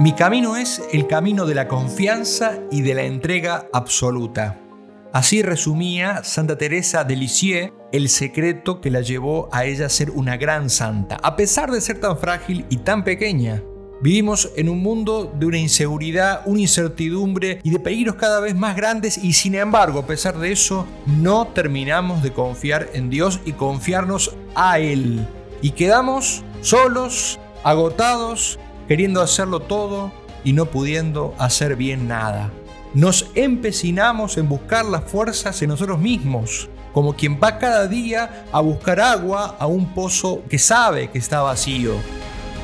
Mi camino es el camino de la confianza y de la entrega absoluta. Así resumía Santa Teresa de Lisieux el secreto que la llevó a ella a ser una gran santa, a pesar de ser tan frágil y tan pequeña. Vivimos en un mundo de una inseguridad, una incertidumbre y de peligros cada vez más grandes y sin embargo, a pesar de eso, no terminamos de confiar en Dios y confiarnos a Él. Y quedamos solos, agotados, queriendo hacerlo todo y no pudiendo hacer bien nada. Nos empecinamos en buscar las fuerzas en nosotros mismos, como quien va cada día a buscar agua a un pozo que sabe que está vacío.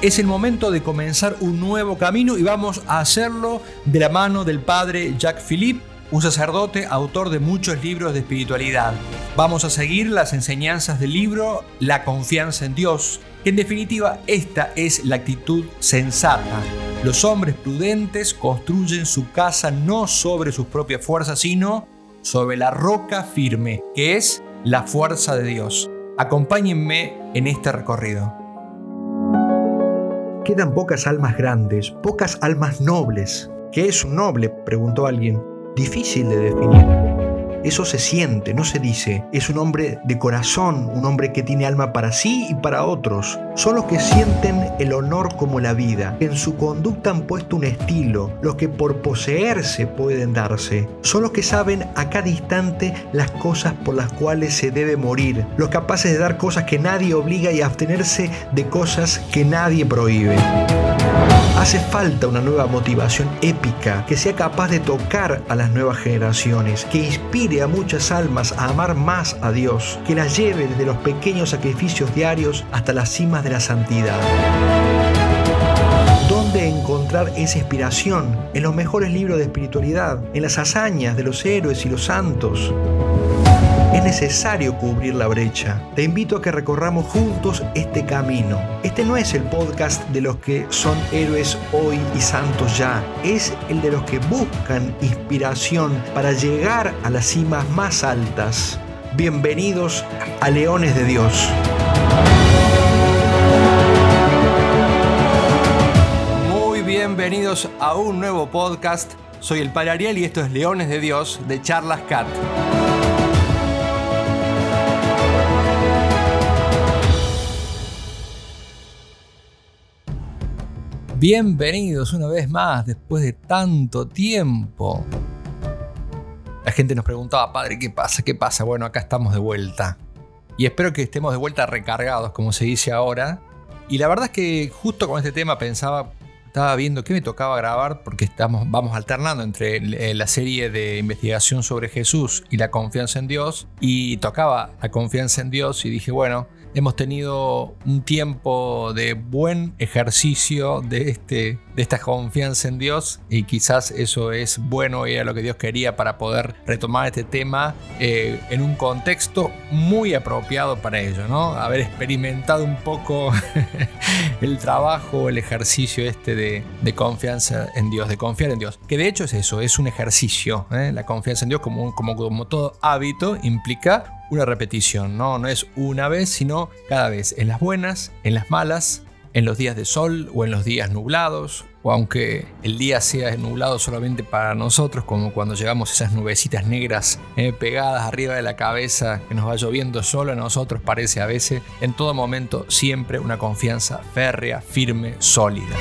Es el momento de comenzar un nuevo camino y vamos a hacerlo de la mano del padre Jacques Philippe, un sacerdote autor de muchos libros de espiritualidad. Vamos a seguir las enseñanzas del libro La confianza en Dios, en definitiva, esta es la actitud sensata. Los hombres prudentes construyen su casa no sobre sus propias fuerzas, sino sobre la roca firme, que es la fuerza de Dios. Acompáñenme en este recorrido. Quedan pocas almas grandes, pocas almas nobles. ¿Qué es un noble? preguntó alguien. Difícil de definir. Eso se siente, no se dice. Es un hombre de corazón, un hombre que tiene alma para sí y para otros. Son los que sienten el honor como la vida. En su conducta han puesto un estilo, los que por poseerse pueden darse. Son los que saben a cada instante las cosas por las cuales se debe morir. Los capaces de dar cosas que nadie obliga y abstenerse de cosas que nadie prohíbe. Hace falta una nueva motivación épica que sea capaz de tocar a las nuevas generaciones, que inspire a muchas almas a amar más a Dios, que las lleve desde los pequeños sacrificios diarios hasta las cimas de la santidad. ¿Dónde encontrar esa inspiración? En los mejores libros de espiritualidad, en las hazañas de los héroes y los santos. Es necesario cubrir la brecha. Te invito a que recorramos juntos este camino. Este no es el podcast de los que son héroes hoy y santos ya. Es el de los que buscan inspiración para llegar a las cimas más altas. Bienvenidos a Leones de Dios. Muy bienvenidos a un nuevo podcast. Soy el Padre Ariel y esto es Leones de Dios de Charlas Cat. Bienvenidos una vez más después de tanto tiempo. La gente nos preguntaba, padre, ¿qué pasa? ¿Qué pasa? Bueno, acá estamos de vuelta. Y espero que estemos de vuelta recargados, como se dice ahora. Y la verdad es que justo con este tema pensaba, estaba viendo qué me tocaba grabar, porque estamos, vamos alternando entre la serie de investigación sobre Jesús y la confianza en Dios. Y tocaba la confianza en Dios y dije, bueno, hemos tenido un tiempo de buen ejercicio de, este, de esta confianza en Dios y quizás eso es bueno y era lo que Dios quería para poder retomar este tema eh, en un contexto muy apropiado para ello, ¿no? Haber experimentado un poco el trabajo, el ejercicio este de, confianza en Dios, de confiar en Dios, que de hecho es eso, es un ejercicio, ¿eh? la confianza en Dios como, todo hábito implica una repetición, ¿no? No es una vez, sino cada vez, en las buenas, en las malas, en los días de sol o en los días nublados, o aunque el día sea nublado solamente para nosotros, como cuando llegamos a esas nubecitas negras eh, pegadas arriba de la cabeza que nos va lloviendo solo a nosotros, parece a veces, en todo momento siempre una confianza férrea, firme, sólida.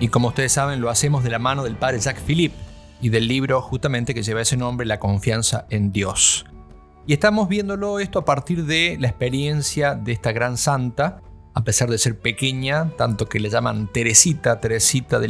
Y como ustedes saben, lo hacemos de la mano del padre Jacques Philippe y del libro justamente que lleva ese nombre, La confianza en Dios. Y estamos viéndolo esto a partir de la experiencia de esta gran santa, a pesar de ser pequeña, tanto que le llaman Teresita, Teresita de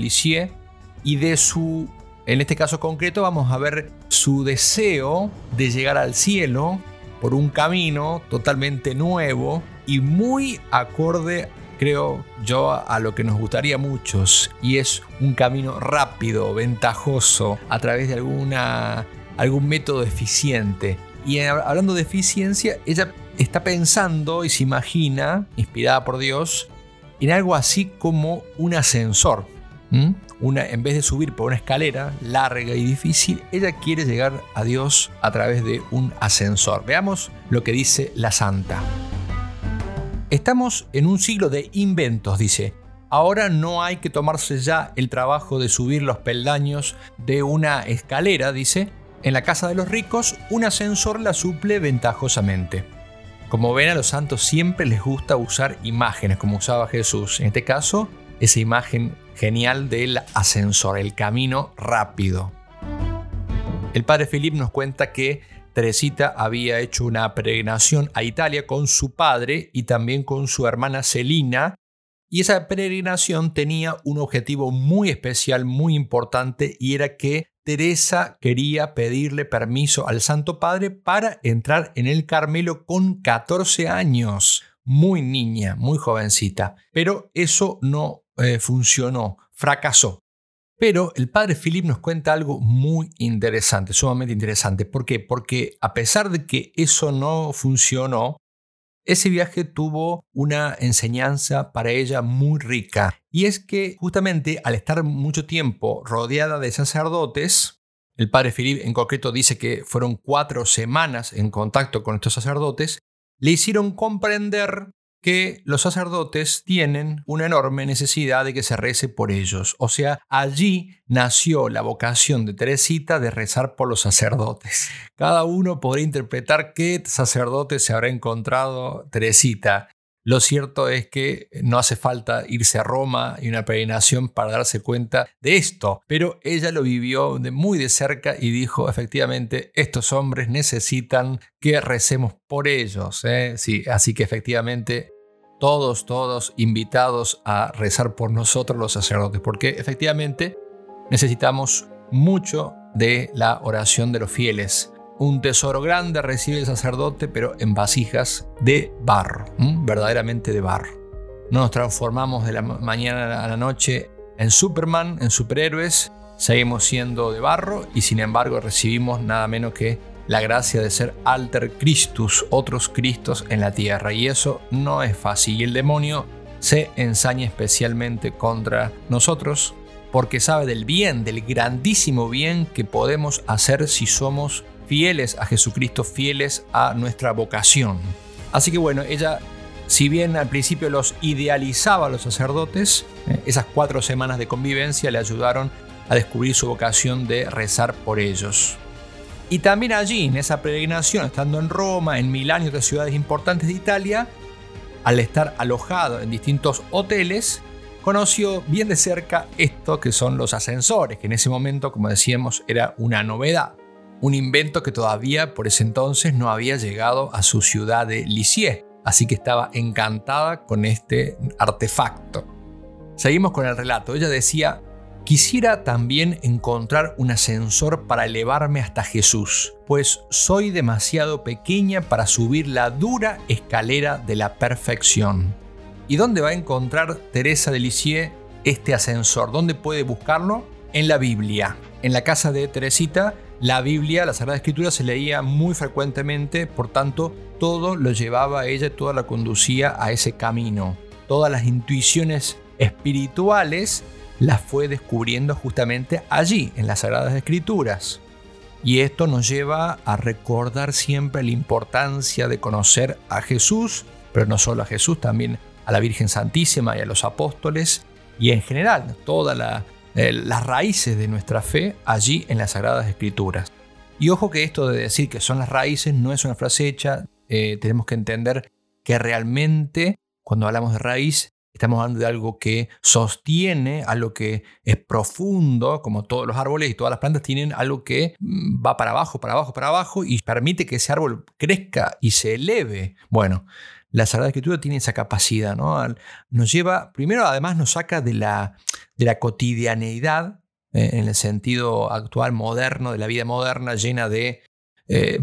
y de su, en este caso concreto, vamos a ver su deseo de llegar al cielo por un camino totalmente nuevo y muy acorde creo yo, a lo que nos gustaría a muchos, y es un camino rápido, ventajoso, a través de alguna, algún método eficiente. Y hablando de eficiencia, ella está pensando y se imagina, inspirada por Dios, en algo así como un ascensor. Una, en vez de subir por una escalera larga y difícil, ella quiere llegar a Dios a través de un ascensor. Veamos lo que dice la santa. Estamos en un siglo de inventos, dice. Ahora no hay que tomarse ya el trabajo de subir los peldaños de una escalera, dice. En la casa de los ricos, un ascensor la suple ventajosamente. Como ven, a los santos siempre les gusta usar imágenes, como usaba Jesús. En este caso, esa imagen genial del ascensor, el camino rápido. El padre Philip nos cuenta que Teresita había hecho una peregrinación a Italia con su padre y también con su hermana Celina, y esa peregrinación tenía un objetivo muy especial, muy importante, y era que Teresa quería pedirle permiso al Santo Padre para entrar en el Carmelo con 14 años. Muy niña, muy jovencita. Pero eso no eh, funcionó, fracasó. Pero el padre Philip nos cuenta algo muy interesante, sumamente interesante. ¿Por qué? Porque a pesar de que eso no funcionó, ese viaje tuvo una enseñanza para ella muy rica. Y es que justamente al estar mucho tiempo rodeada de sacerdotes, el padre Philip en concreto dice que fueron cuatro semanas en contacto con estos sacerdotes, le hicieron comprender que los sacerdotes tienen una enorme necesidad de que se rece por ellos. O sea, allí nació la vocación de Teresita de rezar por los sacerdotes. Cada uno podría interpretar qué sacerdote se habrá encontrado Teresita. Lo cierto es que no hace falta irse a Roma y una peregrinación para darse cuenta de esto, pero ella lo vivió muy de cerca y dijo, efectivamente, estos hombres necesitan que recemos por ellos. ¿eh? Sí, así que efectivamente todos, todos invitados a rezar por nosotros los sacerdotes, porque efectivamente necesitamos mucho de la oración de los fieles. Un tesoro grande recibe el sacerdote, pero en vasijas de barro, verdaderamente de barro. No nos transformamos de la mañana a la noche en Superman, en superhéroes, seguimos siendo de barro y sin embargo recibimos nada menos que la gracia de ser alter Christus, otros Cristos en la tierra. Y eso no es fácil. Y el demonio se ensaña especialmente contra nosotros porque sabe del bien, del grandísimo bien que podemos hacer si somos fieles a Jesucristo, fieles a nuestra vocación. Así que bueno, ella, si bien al principio los idealizaba a los sacerdotes, eh, esas cuatro semanas de convivencia le ayudaron a descubrir su vocación de rezar por ellos. Y también allí, en esa peregrinación, estando en Roma, en Milán y otras ciudades importantes de Italia, al estar alojado en distintos hoteles, conoció bien de cerca esto que son los ascensores, que en ese momento, como decíamos, era una novedad. Un invento que todavía por ese entonces no había llegado a su ciudad de Lisieux, así que estaba encantada con este artefacto. Seguimos con el relato. Ella decía, Quisiera también encontrar un ascensor para elevarme hasta Jesús, pues soy demasiado pequeña para subir la dura escalera de la perfección. ¿Y dónde va a encontrar Teresa de Lisieux este ascensor? ¿Dónde puede buscarlo? En la Biblia. En la casa de Teresita, la Biblia, la Sagrada Escritura, se leía muy frecuentemente, por tanto, todo lo llevaba a ella, todo la conducía a ese camino. Todas las intuiciones espirituales las fue descubriendo justamente allí, en las Sagradas Escrituras. Y esto nos lleva a recordar siempre la importancia de conocer a Jesús, pero no solo a Jesús, también a la Virgen Santísima y a los apóstoles, y en general todas eh, las raíces de nuestra fe allí en las Sagradas Escrituras. Y ojo que esto de decir que son las raíces no es una frase hecha, eh, tenemos que entender que realmente cuando hablamos de raíz Estamos hablando de algo que sostiene, algo que es profundo, como todos los árboles y todas las plantas tienen algo que mm, va para abajo, para abajo, para abajo y permite que ese árbol crezca y se eleve. Bueno, la Sagrada Escritura tiene esa capacidad, ¿no? Nos lleva, primero además nos saca de la, de la cotidianeidad, eh, en el sentido actual, moderno, de la vida moderna, llena de eh,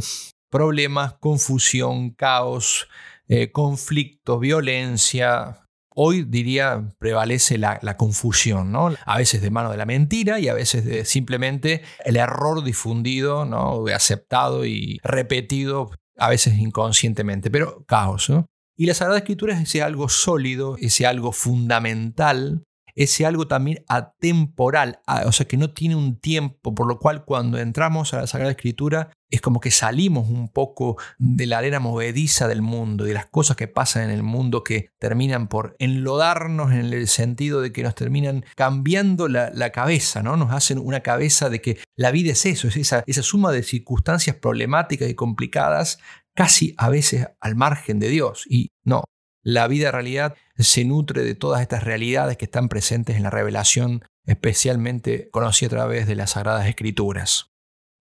problemas, confusión, caos, eh, conflictos, violencia, Hoy diría prevalece la, confusión, ¿no? A veces de mano de la mentira y a veces simplemente el error difundido, ¿no? Aceptado y repetido, a veces inconscientemente, pero caos, ¿no? Y la Sagrada Escritura es ese algo sólido, ese algo fundamental, ese algo también atemporal, o sea que no tiene un tiempo, por lo cual cuando entramos a la Sagrada Escritura es como que salimos un poco de la arena movediza del mundo, de las cosas que pasan en el mundo que terminan por enlodarnos en el sentido de que nos terminan cambiando la, cabeza, ¿no? Nos hacen una cabeza de que la vida es eso, es esa, esa suma de circunstancias problemáticas y complicadas casi a veces al margen de Dios. Y no, la vida realidad se nutre de todas estas realidades que están presentes en la revelación, especialmente conocida a través de las Sagradas Escrituras.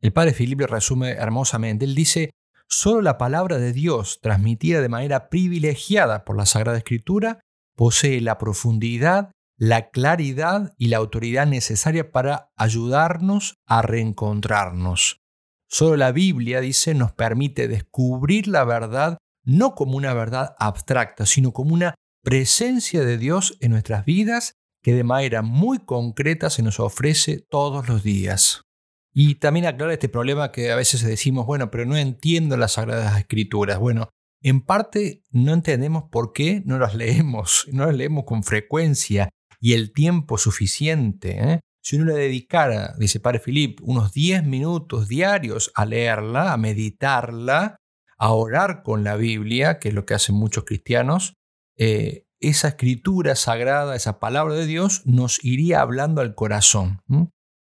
El padre Filipe resume hermosamente. Él dice, solo la palabra de Dios, transmitida de manera privilegiada por la Sagrada Escritura, posee la profundidad, la claridad y la autoridad necesaria para ayudarnos a reencontrarnos. Solo la Biblia, dice, nos permite descubrir la verdad no como una verdad abstracta, sino como una presencia de Dios en nuestras vidas que de manera muy concreta se nos ofrece todos los días. Y también aclara este problema que a veces decimos, bueno, pero no entiendo las Sagradas Escrituras. Bueno, en parte no entendemos por qué no las leemos, no las leemos con frecuencia y el tiempo suficiente. ¿eh? Si uno le dedicara, dice Padre Filip, unos 10 minutos diarios a leerla, a meditarla, a orar con la Biblia, que es lo que hacen muchos cristianos, eh, esa escritura sagrada, esa palabra de Dios, nos iría hablando al corazón.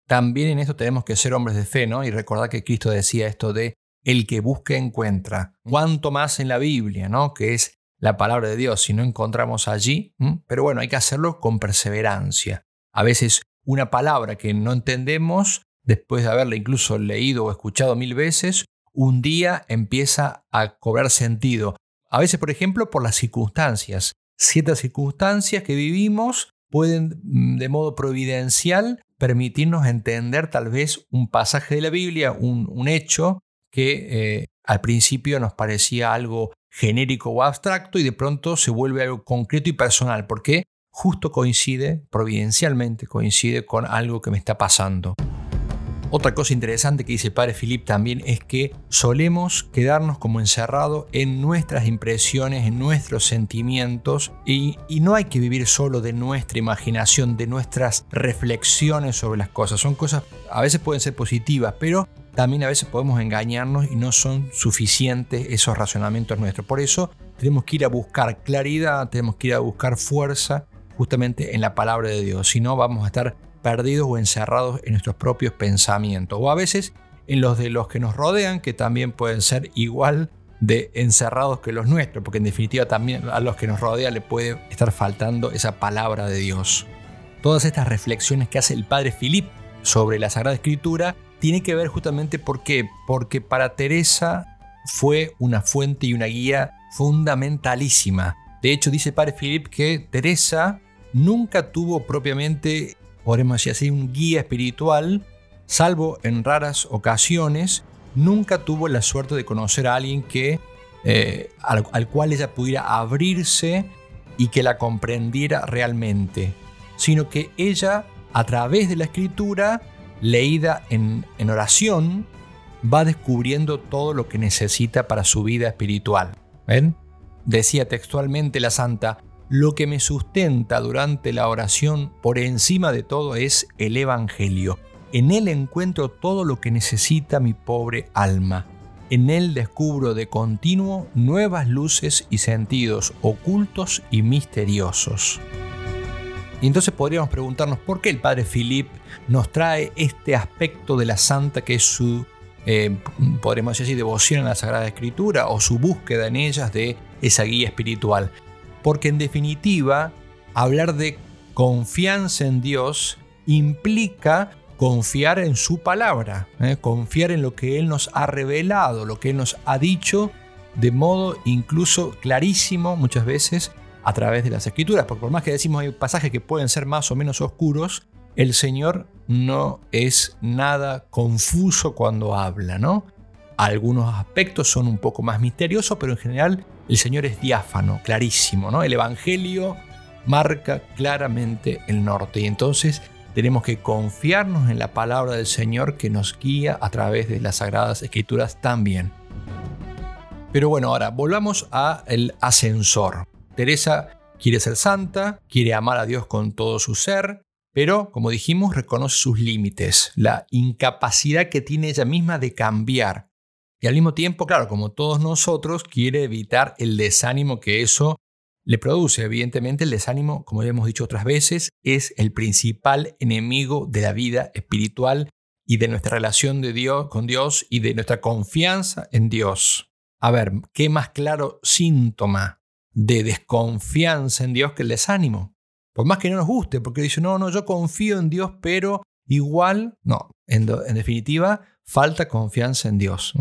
También en esto tenemos que ser hombres de fe, ¿no? Y recordar que Cristo decía esto de el que busca encuentra. Cuanto más en la Biblia, ¿no? Que es la palabra de Dios, si no encontramos allí. Pero bueno, hay que hacerlo con perseverancia. A veces una palabra que no entendemos, después de haberla incluso leído o escuchado mil veces, un día empieza a cobrar sentido. A veces, por ejemplo, por las circunstancias. Ciertas circunstancias que vivimos pueden mm, de modo providencial permitirnos entender tal vez un pasaje de la Biblia, un, hecho que eh, al principio nos parecía algo genérico o abstracto y de pronto se vuelve algo concreto y personal, porque justo coincide, providencialmente coincide con algo que me está pasando. Otra cosa interesante que dice padre Philip también es que solemos quedarnos como encerrados en nuestras impresiones, en nuestros sentimientos y, no hay que vivir solo de nuestra imaginación, de nuestras reflexiones sobre las cosas. Son cosas, a veces pueden ser positivas, pero también a veces podemos engañarnos y no son suficientes esos razonamientos nuestros. Por eso tenemos que ir a buscar claridad, tenemos que ir a buscar fuerza justamente en la palabra de Dios. Si no, vamos a estar perdidos o encerrados en nuestros propios pensamientos, o a veces en los de los que nos rodean, que también pueden ser igual de encerrados que los nuestros, porque en definitiva también a los que nos rodean le puede estar faltando esa palabra de Dios. Todas estas reflexiones que hace el padre Filip sobre la Sagrada Escritura tiene que ver justamente por qué, porque para Teresa fue una fuente y una guía fundamentalísima. De hecho, dice el padre Filip que Teresa nunca tuvo propiamente podemos decir así, un guía espiritual, salvo en raras ocasiones, nunca tuvo la suerte de conocer a alguien que, eh, al, cual ella pudiera abrirse y que la comprendiera realmente, sino que ella, a través de la escritura, leída en, en oración, va descubriendo todo lo que necesita para su vida espiritual. ¿Ven? Decía textualmente la santa, lo que me sustenta durante la oración por encima de todo es el Evangelio. En él encuentro todo lo que necesita mi pobre alma. En él descubro de continuo nuevas luces y sentidos ocultos y misteriosos. Y entonces podríamos preguntarnos por qué el padre Philip nos trae este aspecto de la santa que es su, eh, podríamos decir devoción a la Sagrada Escritura o su búsqueda en ellas de esa guía espiritual porque en definitiva, hablar de confianza en Dios implica confiar en su palabra, ¿eh? confiar en lo que Él nos ha revelado, lo que Él nos ha dicho de modo incluso clarísimo muchas veces a través de las escrituras, porque por más que decimos hay pasajes que pueden ser más o menos oscuros, el Señor no es nada confuso cuando habla, ¿no? Algunos aspectos son un poco más misteriosos, pero en general el Señor es diáfano, clarísimo, ¿no? El Evangelio marca claramente el norte y entonces tenemos que confiarnos en la palabra del Señor que nos guía a través de las sagradas escrituras también. Pero bueno, ahora volvamos a el ascensor. Teresa quiere ser santa, quiere amar a Dios con todo su ser, pero, como dijimos, reconoce sus límites, la incapacidad que tiene ella misma de cambiar. Y al mismo tiempo, claro, como todos nosotros, quiere evitar el desánimo que eso le produce. Evidentemente, el desánimo, como ya hemos dicho otras veces, es el principal enemigo de la vida espiritual y de nuestra relación de Dios, con Dios y de nuestra confianza en Dios. A ver, ¿qué más claro síntoma de desconfianza en Dios que el desánimo? Por más que no nos guste, porque dice, no, no, yo confío en Dios, pero igual, no, en, en definitiva, falta confianza en Dios.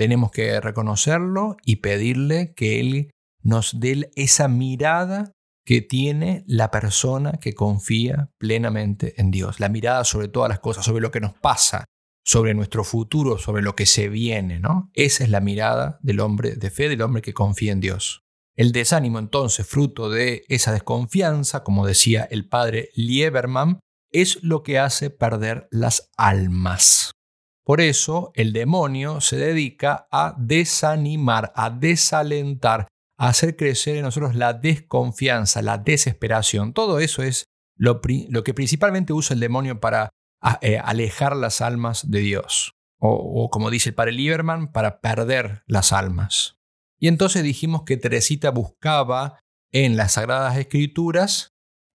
Tenemos que reconocerlo y pedirle que Él nos dé esa mirada que tiene la persona que confía plenamente en Dios. La mirada sobre todas las cosas, sobre lo que nos pasa, sobre nuestro futuro, sobre lo que se viene, ¿no? Esa es la mirada del hombre de fe, del hombre que confía en Dios. El desánimo, entonces, fruto de esa desconfianza, como decía el padre Lieberman, es lo que hace perder las almas. Por eso el demonio se dedica a desanimar, a desalentar, hacer crecer en nosotros la desconfianza, la desesperación. Todo eso es lo, que principalmente usa el demonio para eh, alejar las almas de Dios. O, o, como dice el padre Lieberman, para perder las almas. Y entonces dijimos que Teresita buscaba en las Sagradas Escrituras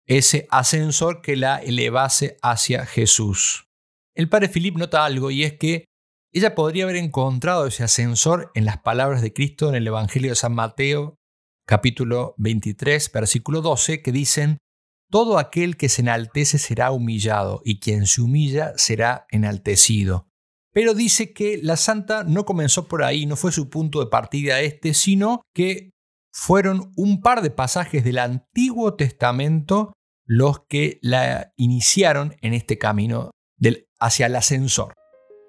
ese ascensor que la elevase hacia Jesús. El padre Philip nota algo y es que ella podría haber encontrado ese ascensor en las palabras de Cristo en el Evangelio de San Mateo, capítulo 23, versículo 12, que dicen, Todo aquel que se enaltece será humillado, y quien se humilla será enaltecido. Pero dice que la santa no comenzó por ahí, no fue su punto de partida este, sino que fueron un par de pasajes del Antiguo Testamento los que la iniciaron en este camino hacia el ascensor.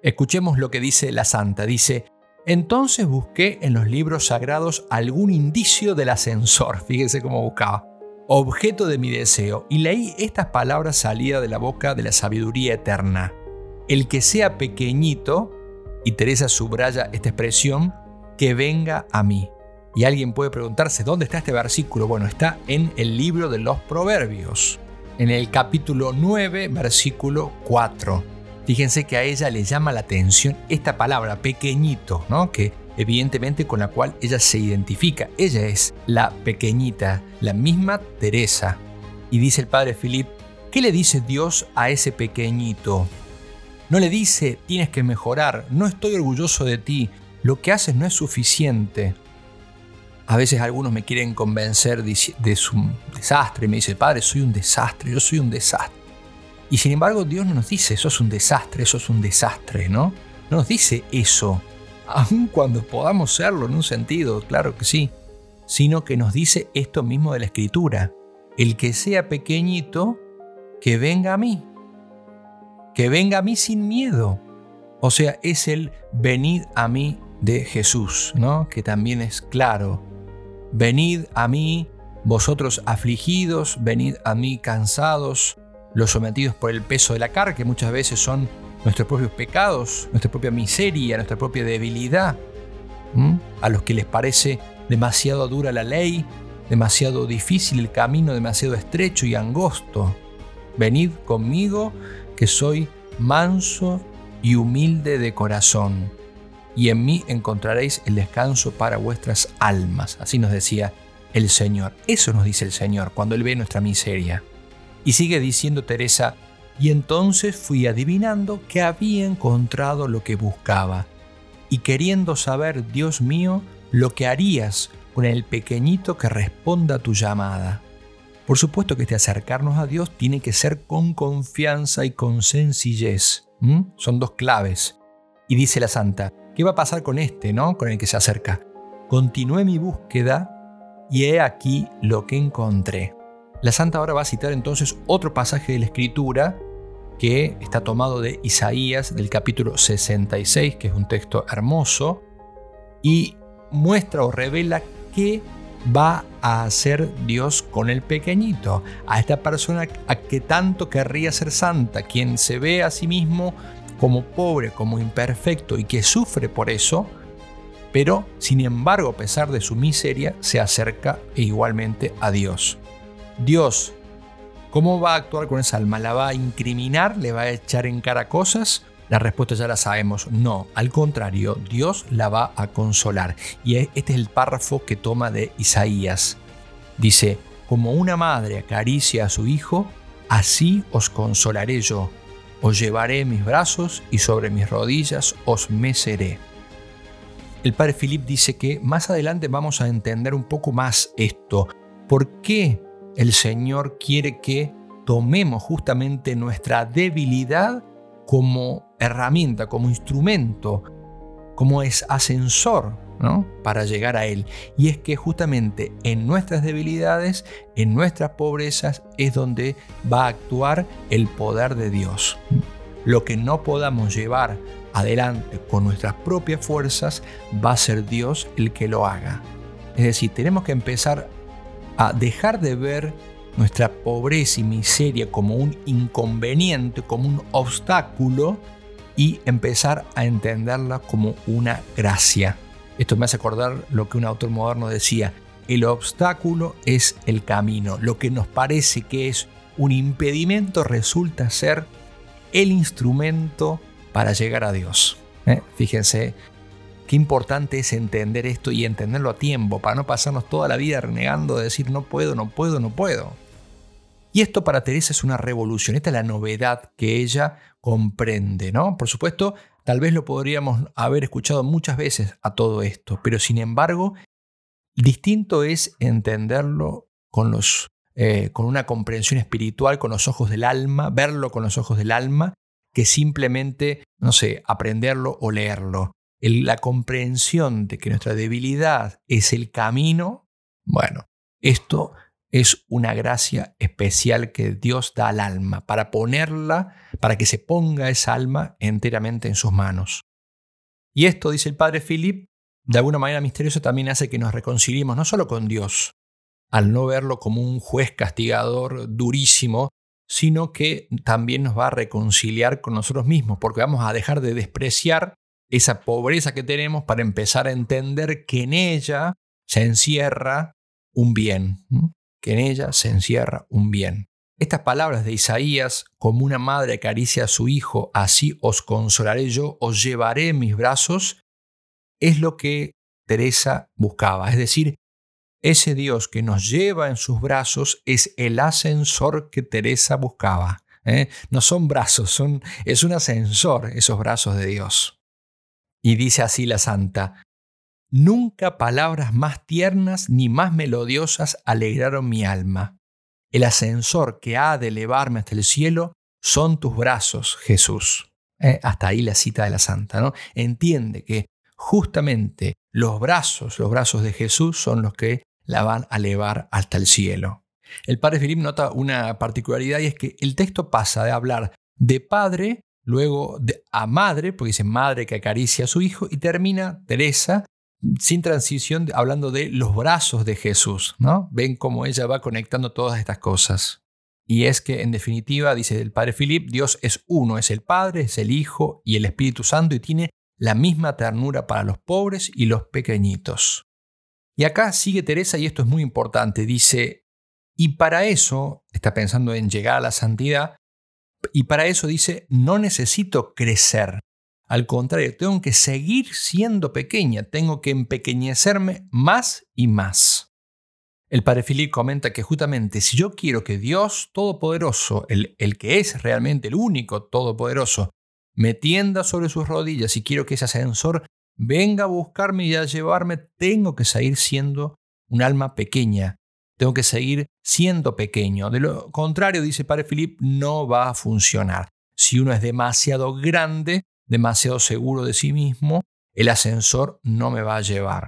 Escuchemos lo que dice la santa. Dice, entonces busqué en los libros sagrados algún indicio del ascensor. Fíjense cómo buscaba. Objeto de mi deseo. Y leí estas palabras salidas de la boca de la sabiduría eterna. El que sea pequeñito, y Teresa subraya esta expresión, que venga a mí. Y alguien puede preguntarse, ¿dónde está este versículo? Bueno, está en el libro de los Proverbios, en el capítulo 9, versículo 4. Fíjense que a ella le llama la atención esta palabra, pequeñito, ¿no? que evidentemente con la cual ella se identifica. Ella es la pequeñita, la misma Teresa. Y dice el padre Philip, ¿qué le dice Dios a ese pequeñito? No le dice, tienes que mejorar, no estoy orgulloso de ti, lo que haces no es suficiente. A veces algunos me quieren convencer de su desastre, me dice, padre, soy un desastre, yo soy un desastre. Y sin embargo Dios no nos dice, eso es un desastre, eso es un desastre, ¿no? No nos dice eso, aun cuando podamos serlo en un sentido, claro que sí, sino que nos dice esto mismo de la escritura. El que sea pequeñito, que venga a mí, que venga a mí sin miedo. O sea, es el venid a mí de Jesús, ¿no? Que también es claro. Venid a mí, vosotros afligidos, venid a mí cansados, los sometidos por el peso de la carga, que muchas veces son nuestros propios pecados, nuestra propia miseria, nuestra propia debilidad, a los que les parece demasiado dura la ley, demasiado difícil el camino, demasiado estrecho y angosto. Venid conmigo, que soy manso y humilde de corazón, y en mí encontraréis el descanso para vuestras almas. Así nos decía el Señor. Eso nos dice el Señor cuando Él ve nuestra miseria. Y sigue diciendo Teresa, y entonces fui adivinando que había encontrado lo que buscaba, y queriendo saber, Dios mío, lo que harías con el pequeñito que responda a tu llamada. Por supuesto que este acercarnos a Dios tiene que ser con confianza y con sencillez. Son dos claves. Y dice la santa, ¿qué va a pasar con este, no? Con el que se acerca. Continué mi búsqueda y he aquí lo que encontré. La santa ahora va a citar entonces otro pasaje de la escritura que está tomado de Isaías del capítulo 66, que es un texto hermoso, y muestra o revela qué va a hacer Dios con el pequeñito, a esta persona a que tanto querría ser santa, quien se ve a sí mismo como pobre, como imperfecto y que sufre por eso, pero sin embargo a pesar de su miseria se acerca igualmente a Dios. Dios, ¿cómo va a actuar con esa alma? ¿La va a incriminar? ¿Le va a echar en cara cosas? La respuesta ya la sabemos, no, al contrario, Dios la va a consolar. Y este es el párrafo que toma de Isaías. Dice, como una madre acaricia a su hijo, así os consolaré yo. Os llevaré mis brazos y sobre mis rodillas os meceré. El padre Philip dice que más adelante vamos a entender un poco más esto. ¿Por qué el Señor quiere que tomemos justamente nuestra debilidad como herramienta, como instrumento, como es ascensor ¿no? para llegar a Él. Y es que justamente en nuestras debilidades, en nuestras pobrezas, es donde va a actuar el poder de Dios. Lo que no podamos llevar adelante con nuestras propias fuerzas, va a ser Dios el que lo haga. Es decir, tenemos que empezar a dejar de ver nuestra pobreza y miseria como un inconveniente, como un obstáculo y empezar a entenderla como una gracia. Esto me hace acordar lo que un autor moderno decía, el obstáculo es el camino, lo que nos parece que es un impedimento resulta ser el instrumento para llegar a Dios. ¿Eh? Fíjense qué importante es entender esto y entenderlo a tiempo, para no pasarnos toda la vida renegando de decir no puedo, no puedo, no puedo. Y esto para Teresa es una revolución, esta es la novedad que ella comprende, ¿no? Por supuesto, tal vez lo podríamos haber escuchado muchas veces a todo esto, pero sin embargo, distinto es entenderlo con, los, eh, con una comprensión espiritual, con los ojos del alma, verlo con los ojos del alma, que simplemente, no sé, aprenderlo o leerlo. La comprensión de que nuestra debilidad es el camino, bueno, esto es una gracia especial que Dios da al alma para ponerla, para que se ponga esa alma enteramente en sus manos. Y esto, dice el padre Philip, de alguna manera misteriosa también hace que nos reconciliemos no solo con Dios, al no verlo como un juez castigador durísimo, sino que también nos va a reconciliar con nosotros mismos, porque vamos a dejar de despreciar esa pobreza que tenemos para empezar a entender que en ella se encierra un bien que en ella se encierra un bien. Estas palabras de Isaías, como una madre acaricia a su hijo, así os consolaré yo, os llevaré en mis brazos, es lo que Teresa buscaba. Es decir, ese Dios que nos lleva en sus brazos es el ascensor que Teresa buscaba. ¿eh? No son brazos, son, es un ascensor esos brazos de Dios. Y dice así la santa, Nunca palabras más tiernas ni más melodiosas alegraron mi alma. El ascensor que ha de elevarme hasta el cielo son tus brazos, Jesús. Eh, hasta ahí la cita de la santa, ¿no? Entiende que justamente los brazos, los brazos de Jesús son los que la van a elevar hasta el cielo. El padre Filip nota una particularidad y es que el texto pasa de hablar de padre, luego de, a madre, porque dice madre que acaricia a su hijo, y termina Teresa sin transición, hablando de los brazos de Jesús, ¿no? Ven cómo ella va conectando todas estas cosas. Y es que, en definitiva, dice el Padre Philip, Dios es uno, es el Padre, es el Hijo y el Espíritu Santo y tiene la misma ternura para los pobres y los pequeñitos. Y acá sigue Teresa y esto es muy importante, dice, y para eso, está pensando en llegar a la santidad, y para eso dice, no necesito crecer, al contrario, tengo que seguir siendo pequeña, tengo que empequeñecerme más y más. El padre Philip comenta que justamente si yo quiero que Dios Todopoderoso, el, el que es realmente el único Todopoderoso, me tienda sobre sus rodillas y quiero que ese ascensor venga a buscarme y a llevarme, tengo que seguir siendo un alma pequeña, tengo que seguir siendo pequeño. De lo contrario, dice Padre Philip, no va a funcionar. Si uno es demasiado grande, demasiado seguro de sí mismo, el ascensor no me va a llevar.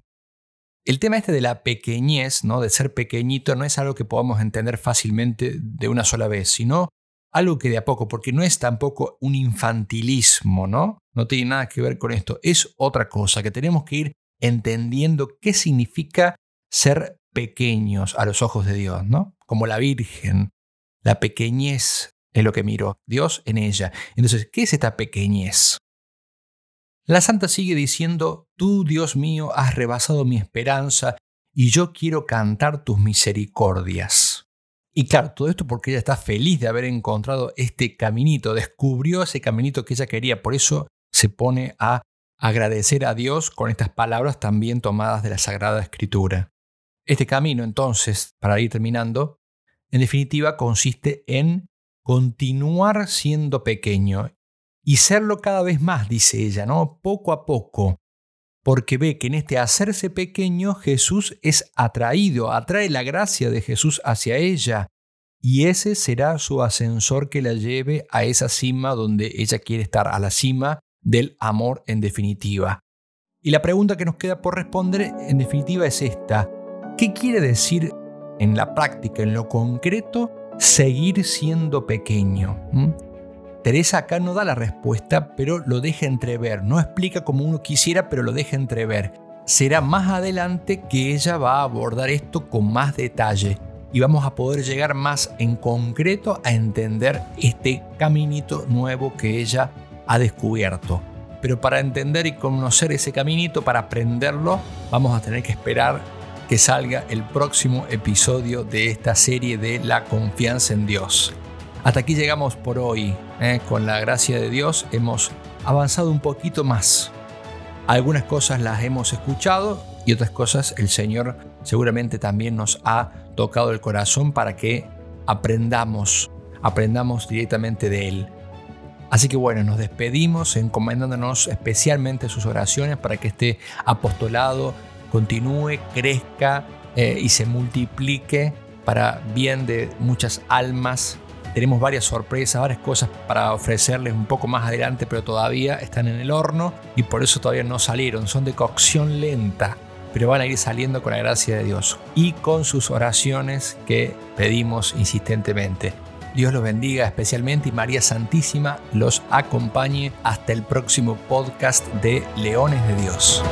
El tema este de la pequeñez, ¿no? de ser pequeñito, no es algo que podamos entender fácilmente de una sola vez, sino algo que de a poco, porque no es tampoco un infantilismo, ¿no? No tiene nada que ver con esto, es otra cosa, que tenemos que ir entendiendo qué significa ser pequeños a los ojos de Dios, ¿no? Como la Virgen, la pequeñez es lo que miró Dios en ella. Entonces, ¿qué es esta pequeñez? La santa sigue diciendo, tú, Dios mío, has rebasado mi esperanza y yo quiero cantar tus misericordias. Y claro, todo esto porque ella está feliz de haber encontrado este caminito, descubrió ese caminito que ella quería, por eso se pone a agradecer a Dios con estas palabras también tomadas de la Sagrada Escritura. Este camino, entonces, para ir terminando, en definitiva consiste en continuar siendo pequeño y serlo cada vez más, dice ella, ¿no? Poco a poco, porque ve que en este hacerse pequeño Jesús es atraído, atrae la gracia de Jesús hacia ella, y ese será su ascensor que la lleve a esa cima donde ella quiere estar, a la cima del amor en definitiva. Y la pregunta que nos queda por responder en definitiva es esta. ¿Qué quiere decir en la práctica, en lo concreto, seguir siendo pequeño? ¿Mm? Teresa acá no da la respuesta, pero lo deja entrever. No explica como uno quisiera, pero lo deja entrever. Será más adelante que ella va a abordar esto con más detalle y vamos a poder llegar más en concreto a entender este caminito nuevo que ella ha descubierto. Pero para entender y conocer ese caminito, para aprenderlo, vamos a tener que esperar que salga el próximo episodio de esta serie de La confianza en Dios. Hasta aquí llegamos por hoy. ¿eh? Con la gracia de Dios hemos avanzado un poquito más. Algunas cosas las hemos escuchado y otras cosas el Señor seguramente también nos ha tocado el corazón para que aprendamos, aprendamos directamente de Él. Así que bueno, nos despedimos encomendándonos especialmente sus oraciones para que este apostolado continúe, crezca eh, y se multiplique para bien de muchas almas. Tenemos varias sorpresas, varias cosas para ofrecerles un poco más adelante, pero todavía están en el horno y por eso todavía no salieron. Son de cocción lenta, pero van a ir saliendo con la gracia de Dios y con sus oraciones que pedimos insistentemente. Dios los bendiga especialmente y María Santísima los acompañe hasta el próximo podcast de Leones de Dios.